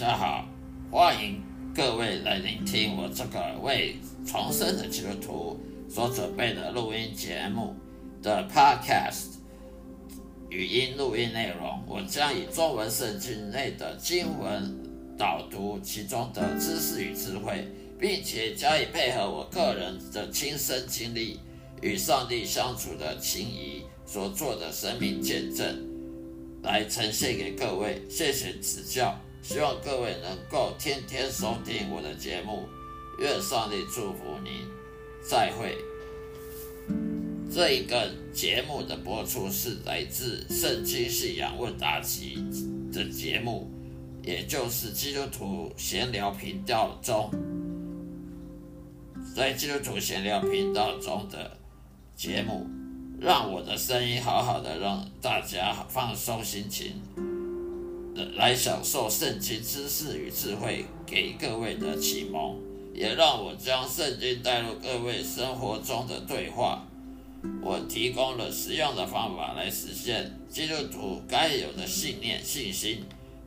大家好，欢迎各位来聆听我这个为重生的基督徒所准备的录音节目的 Podcast 语音录音内容。我将以中文圣经内的经文导读其中的知识与智慧，并且加以配合我个人的亲身经历与上帝相处的情谊所做的生命见证，来呈现给各位。谢谢指教。希望各位能够天天收听我的节目，愿上帝祝福您。再会。这一个节目的播出是来自《圣经信仰问答集》的节目，也就是基督徒闲聊频道中，在基督徒闲聊频道中的节目，让我的声音好好的让大家放松心情。来享受圣经知识与智慧给各位的启蒙，也让我将圣经带入各位生活中的对话。我提供了实用的方法来实现基督徒该有的信念、信心，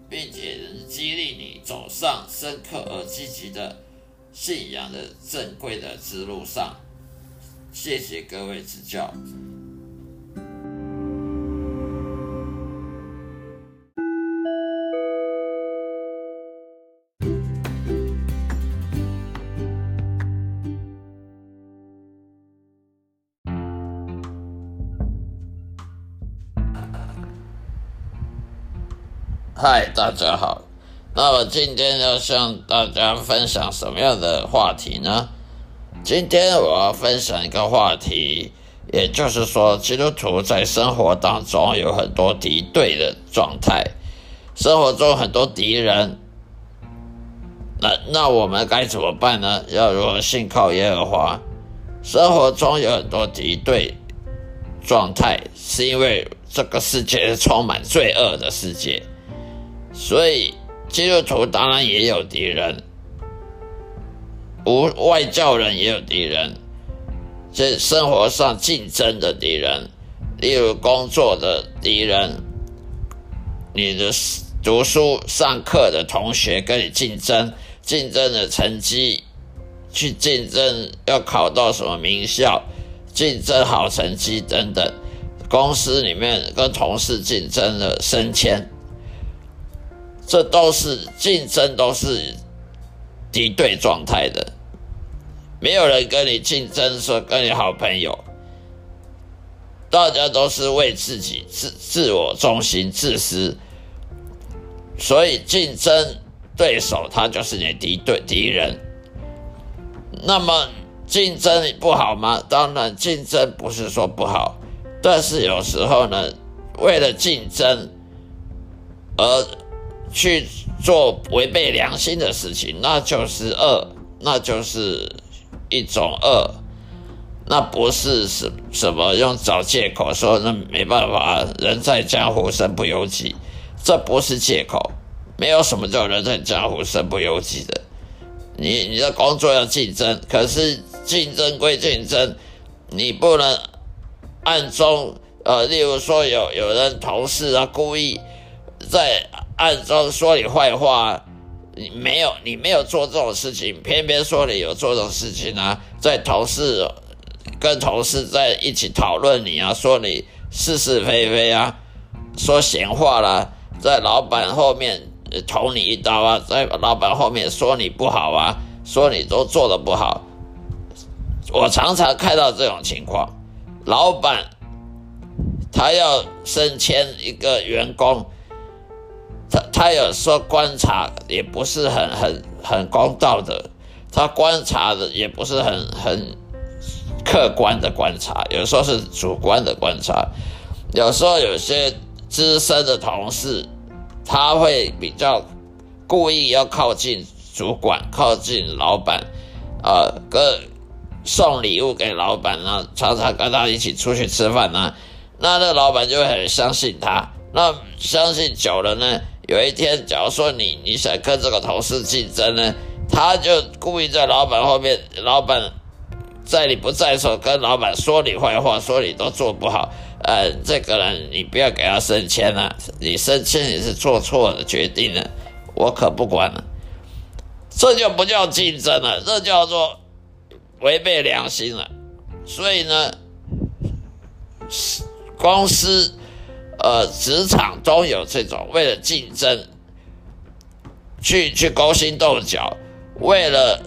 并且能激励你走上深刻而积极的信仰的正规的之路上。谢谢各位指教。嗨，大家好。那么今天要向大家分享什么样的话题呢？今天我要分享一个话题，也就是说，基督徒在生活当中有很多敌对的状态，生活中很多敌人。那那我们该怎么办呢？要如何信靠耶和华？生活中有很多敌对状态，是因为这个世界是充满罪恶的世界。所以，基督徒当然也有敌人，无外教人也有敌人，这生活上竞争的敌人，例如工作的敌人，你的读书上课的同学跟你竞争，竞争的成绩，去竞争要考到什么名校，竞争好成绩等等，公司里面跟同事竞争的升迁。这都是竞争，都是敌对状态的。没有人跟你竞争，说跟你好朋友，大家都是为自己自自我中心、自私。所以，竞争对手他就是你敌对敌人。那么，竞争不好吗？当然，竞争不是说不好，但是有时候呢，为了竞争而。去做违背良心的事情，那就是恶，那就是一种恶，那不是什什么用找借口说那没办法，人在江湖身不由己，这不是借口，没有什么叫人在江湖身不由己的。你你的工作要竞争，可是竞争归竞争，你不能暗中呃，例如说有有人同事啊故意在。暗中说你坏话，你没有，你没有做这种事情，偏偏说你有做这种事情啊！在同事跟同事在一起讨论你啊，说你是是非非啊，说闲话啦，在老板后面捅你一刀啊，在老板后面说你不好啊，说你都做的不好。我常常看到这种情况，老板他要升迁一个员工。他他有时候观察也不是很很很公道的，他观察的也不是很很客观的观察，有时候是主观的观察。有时候有些资深的同事，他会比较故意要靠近主管、靠近老板，呃，跟送礼物给老板啊，常常跟他一起出去吃饭啊，那那老板就很相信他，那相信久了呢。有一天，假如说你你想跟这个同事竞争呢，他就故意在老板后面，老板在你不在的时候跟老板说你坏话，说你都做不好。呃，这个人你不要给他升迁了，你升迁也是做错了决定了。我可不管了。这就不叫竞争了，这叫做违背良心了。所以呢，公司、呃，职场都有这种为了竞争去去勾心斗角，为了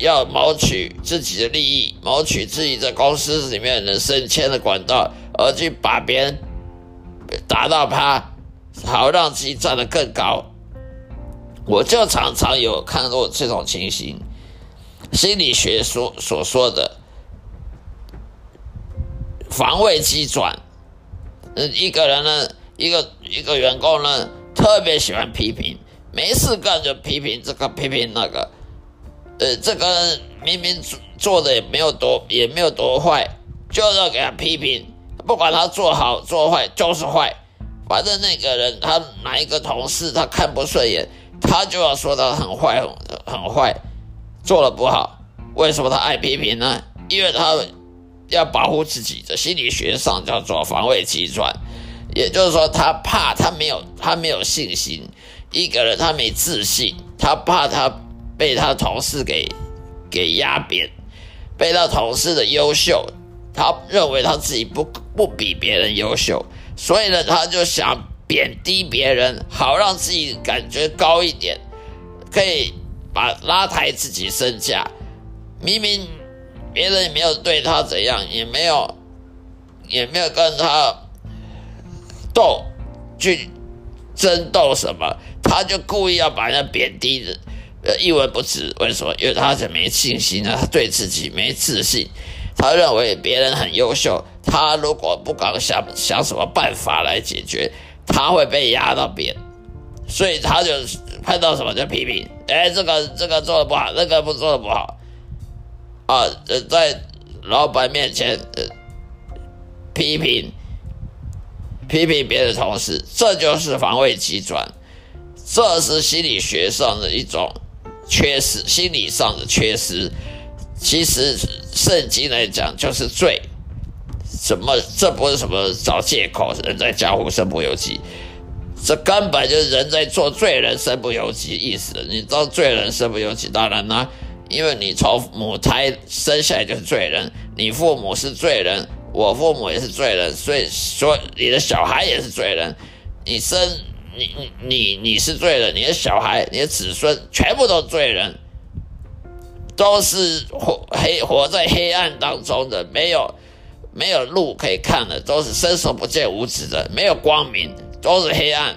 要谋取自己的利益，谋取自己在公司里面能升迁的管道，而去把别人打到趴，好让自己站得更高。我就常常有看过这种情形，心理学所所说的防卫机转。一个人呢，一个一个员工呢，特别喜欢批评，没事干就批评这个批评那个。呃，这个明明做做的也没有多也没有多坏，就要给他批评，不管他做好做坏就是坏。反正那个人他哪一个同事他看不顺眼。他就要说他很坏很，很坏，做的不好。为什么他爱批评呢？因为他要保护自己的心理学上叫做防卫机转，也就是说，他怕他没有他没有信心，一个人他没自信，他怕他被他同事给给压扁，被他同事的优秀，他认为他自己不不比别人优秀，所以呢，他就想。贬低别人，好让自己感觉高一点，可以把拉抬自己身价。明明别人也没有对他怎样，也没有也没有跟他斗去争斗什么，他就故意要把人家贬低的呃一文不值。为什么？因为他是没信心啊，他对自己没自信，他认为别人很优秀，他如果不敢想想什么办法来解决。他会被压到扁，所以他就碰到什么就批评，哎，这个这个做的不好，那个不做的不好，啊，在老板面前批评批评别的同事，这就是防卫机转，这是心理学上的一种缺失，心理上的缺失。其实圣经来讲就是罪。什么？这不是什么找借口？人在江湖身不由己，这根本就是人在做罪人身不由己意思。你知道罪人身不由己，当然呢，因为你从母胎生下来就是罪人，你父母是罪人，我父母也是罪人，所以说你的小孩也是罪人。你生你你你你是罪人，你的小孩、你的子孙全部都罪人，都是活黑活在黑暗当中的，没有。没有路可以看的，都是伸手不见五指的，没有光明，都是黑暗。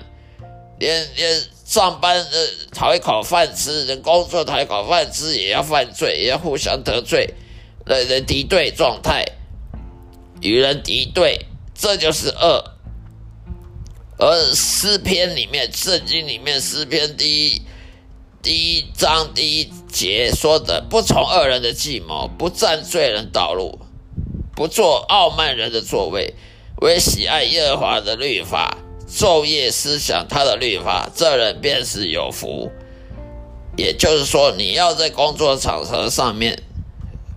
连连上班呃讨一口饭吃，人工作讨一口饭吃也要犯罪，也要互相得罪，人人敌对状态，与人敌对，这就是恶。而诗篇里面，圣经里面诗篇第一第一章第一节说的，不从恶人的计谋，不占罪人道路。不做傲慢人的座位，为喜爱耶和华的律法，昼夜思想他的律法，这人便是有福。也就是说，你要在工作场合上面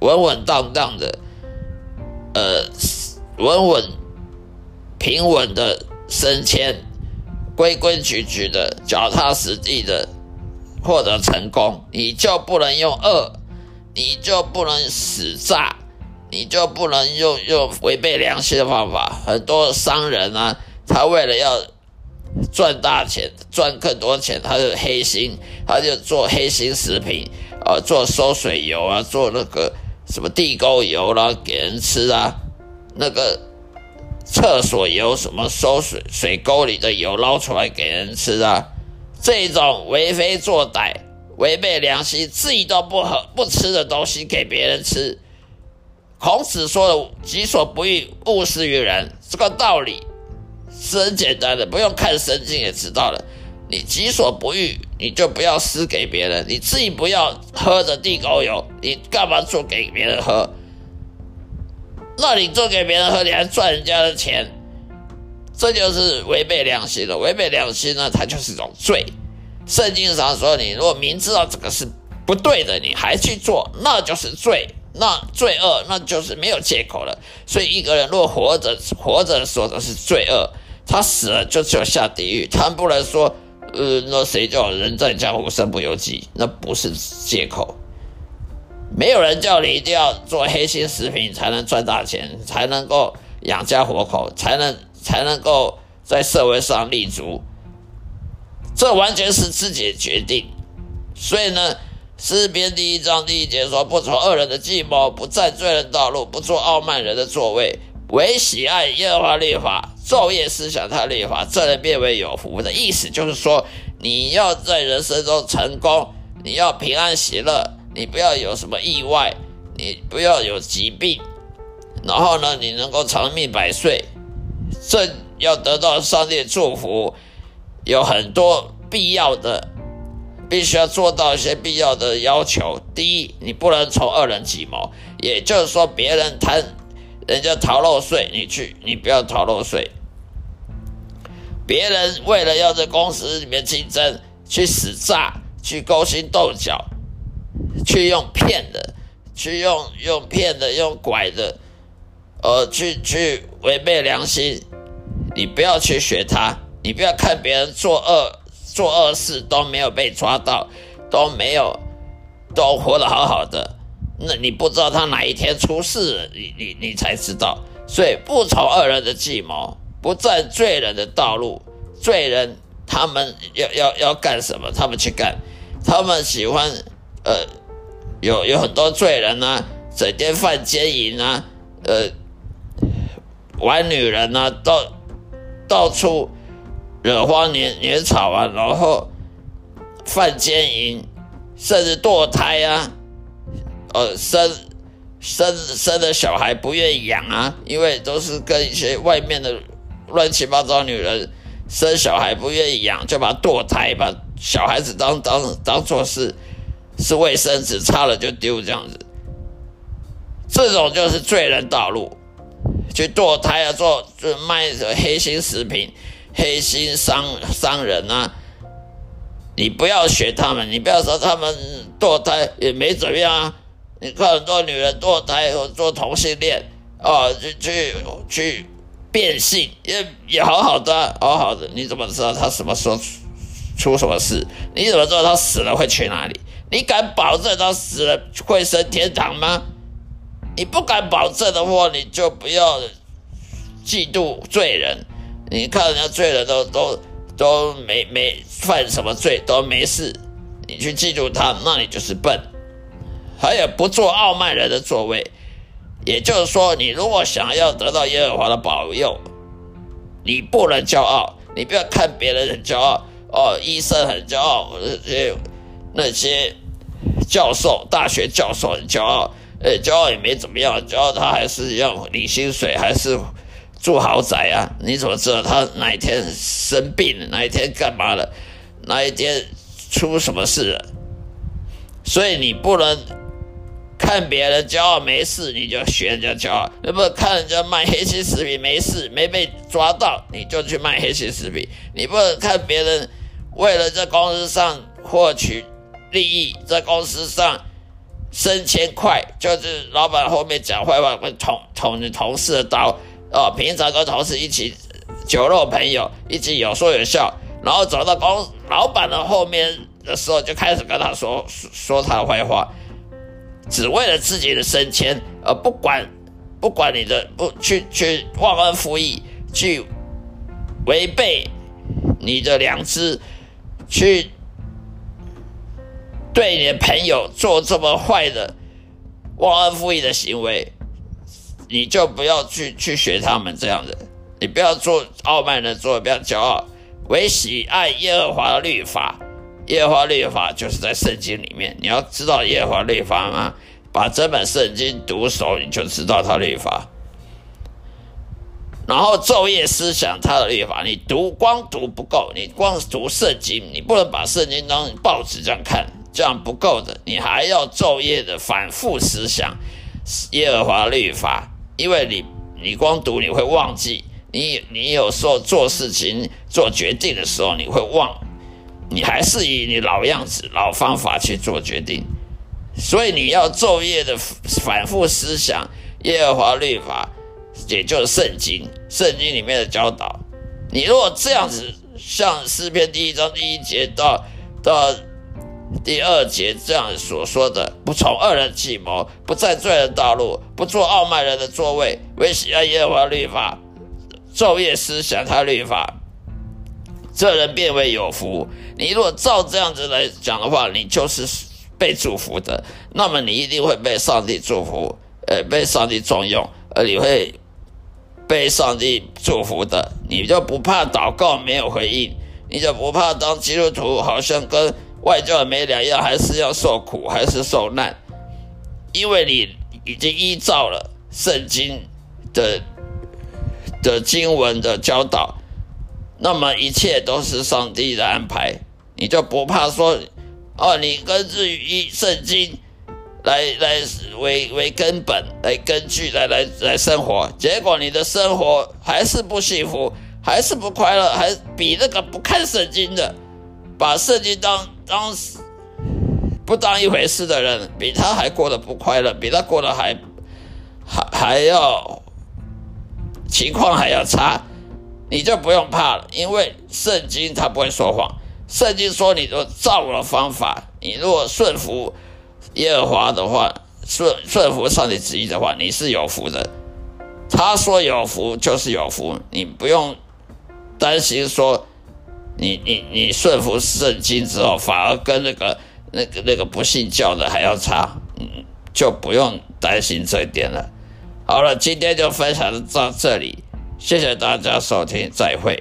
稳稳当当的，呃，稳稳平稳的升迁，规规矩矩的，脚踏实地的获得成功，你就不能用恶，你就不能使诈。你就不能用用违背良心的方法。很多商人啊，他为了要赚大钱、赚更多钱，他就黑心，他就做黑心食品啊，做收水油啊，做那个什么地沟油啦，给人吃啊，那个厕所油，什么收水水沟里的油捞出来给人吃啊，这种为非作歹、违背良心、自己都不喝不吃的东西给别人吃。孔子说的“己所不欲，勿施于人”这个道理是很简单的，不用看圣经也知道了。你己所不欲，你就不要施给别人；你自己不要喝的地沟油，你干嘛做给别人喝？那你做给别人喝，你还赚人家的钱，这就是违背良心了。违背良心呢，它就是一种罪。圣经上说，你如果明知道这个是不对的，你还去做，那就是罪。那罪恶那就是没有借口了。所以一个人若活着活着说的是罪恶，他死了就只有下地狱。他不能说呃，那谁叫人在江湖身不由己？那不是借口。没有人叫你一定要做黑心食品才能赚大钱，才能够养家活口，才能才能够在社会上立足。这完全是自己的决定。所以呢，诗篇第一章第一节说：“不从恶人的计谋，不占罪人道路，不做傲慢人的座位，唯喜爱耶和华律法，昼夜思想他律法，这人变为有福。”的意思就是说，你要在人生中成功，你要平安喜乐。你不要有什么意外，你不要有疾病，然后呢，你能够长命百岁，这要得到上帝祝福，有很多必要的，必须要做到一些必要的要求。第一，你不能从恶人计谋，也就是说，别人贪，人家逃漏税，你去，你不要逃漏税。别人为了要在公司里面竞争，去使诈，去勾心斗角。去用骗的，去用用骗的，用拐的，呃，去去违背良心，你不要去学他，你不要看别人做恶做恶事都没有被抓到，都没有都活得好好的，那你不知道他哪一天出事了，你你你才知道。所以不从恶人的计谋，不占罪人的道路，罪人他们要要要干什么，他们去干，他们喜欢呃。有有很多罪人呢，整天犯奸淫啊，呃，玩女人啊，到到处惹花惹惹草啊，然后犯奸淫，甚至堕胎啊，呃，生生生的小孩不愿意养啊，因为都是跟一些外面的乱七八糟女人生小孩不愿意养，就把堕胎，把小孩子当当当做是。是卫生纸擦了就丢这样子，这种就是罪人道路，去堕胎啊，做就卖黑心食品、黑心商商人啊，你不要学他们，你不要说他们堕胎也没怎么样啊。你看很多女人堕胎或做同性恋啊，去去去变性也也好好的，好好的，你怎么知道他什么时候出什么事？你怎么知道他死了会去哪里？你敢保证他死了会升天堂吗？你不敢保证的话，你就不要嫉妒罪人。你看人家罪人都都都没没犯什么罪，都没事，你去嫉妒他，那你就是笨。他也不做傲慢人的座位，也就是说，你如果想要得到耶和华的保佑，你不能骄傲。你不要看别人很骄傲哦，医生很骄傲，那些那些。教授，大学教授很骄傲，呃，骄傲也没怎么样，骄傲他还是要领薪水，还是住豪宅啊？你怎么知道他哪一天生病了，哪一天干嘛了，哪一天出什么事了？所以你不能看别人骄傲没事，你就学人家骄傲；，那不看人家卖黑心食品没事，没被抓到，你就去卖黑心食品。你不能看别人为了在公司上获取。利益在公司上升迁快，就是老板后面讲坏话会捅捅你同事的刀哦。平常跟同事一起酒肉朋友，一起有说有笑，然后走到公老板的后面的时候，就开始跟他说说他的坏话，只为了自己的升迁，而不管不管你的不去去忘恩负义，去违背你的良知，去。对你的朋友做这么坏的忘恩负义的行为，你就不要去去学他们这样的。你不要做傲慢的做，不要骄傲，唯喜爱耶和华的律法。耶和华律法就是在圣经里面，你要知道耶和华律法吗？把这本圣经读熟，你就知道他律法。然后昼夜思想他的律法，你读光读不够，你光读圣经，你不能把圣经当报纸这样看。这样不够的，你还要昼夜的反复思想耶和华律法，因为你你光读你会忘记，你你有时候做事情做决定的时候你会忘，你还是以你老样子老方法去做决定，所以你要昼夜的反复思想耶和华律法，也就是圣经，圣经里面的教导，你如果这样子像诗篇第一章第一节到到第二节这样所说的：不从恶人计谋，不在罪人道路，不做傲慢人的座位，为喜爱耶和华律法，昼夜思想他律法，这人变为有福。你如果照这样子来讲的话，你就是被祝福的，那么你一定会被上帝祝福，呃，被上帝重用，而你会。被上帝祝福的，你就不怕祷告没有回应，你就不怕当基督徒好像跟外教没两样，还是要受苦，还是受难，因为你已经依照了圣经的的经文的教导，那么一切都是上帝的安排，你就不怕说，哦，你根据一圣经。来来为为根本来根据来来来生活，结果你的生活还是不幸福，还是不快乐，还比那个不看圣经的，把圣经当当不当一回事的人，比他还过得不快乐，比他过得还还还要情况还要差，你就不用怕了，因为圣经他不会说谎，圣经说你都照了方法，你如果顺服。耶和华的话，顺顺服上帝旨意的话，你是有福的。他说有福就是有福，你不用担心说，你你你顺服圣经之后，反而跟那个那个那个不信教的还要差，嗯，就不用担心这一点了。好了，今天就分享到这里，谢谢大家收听，再会。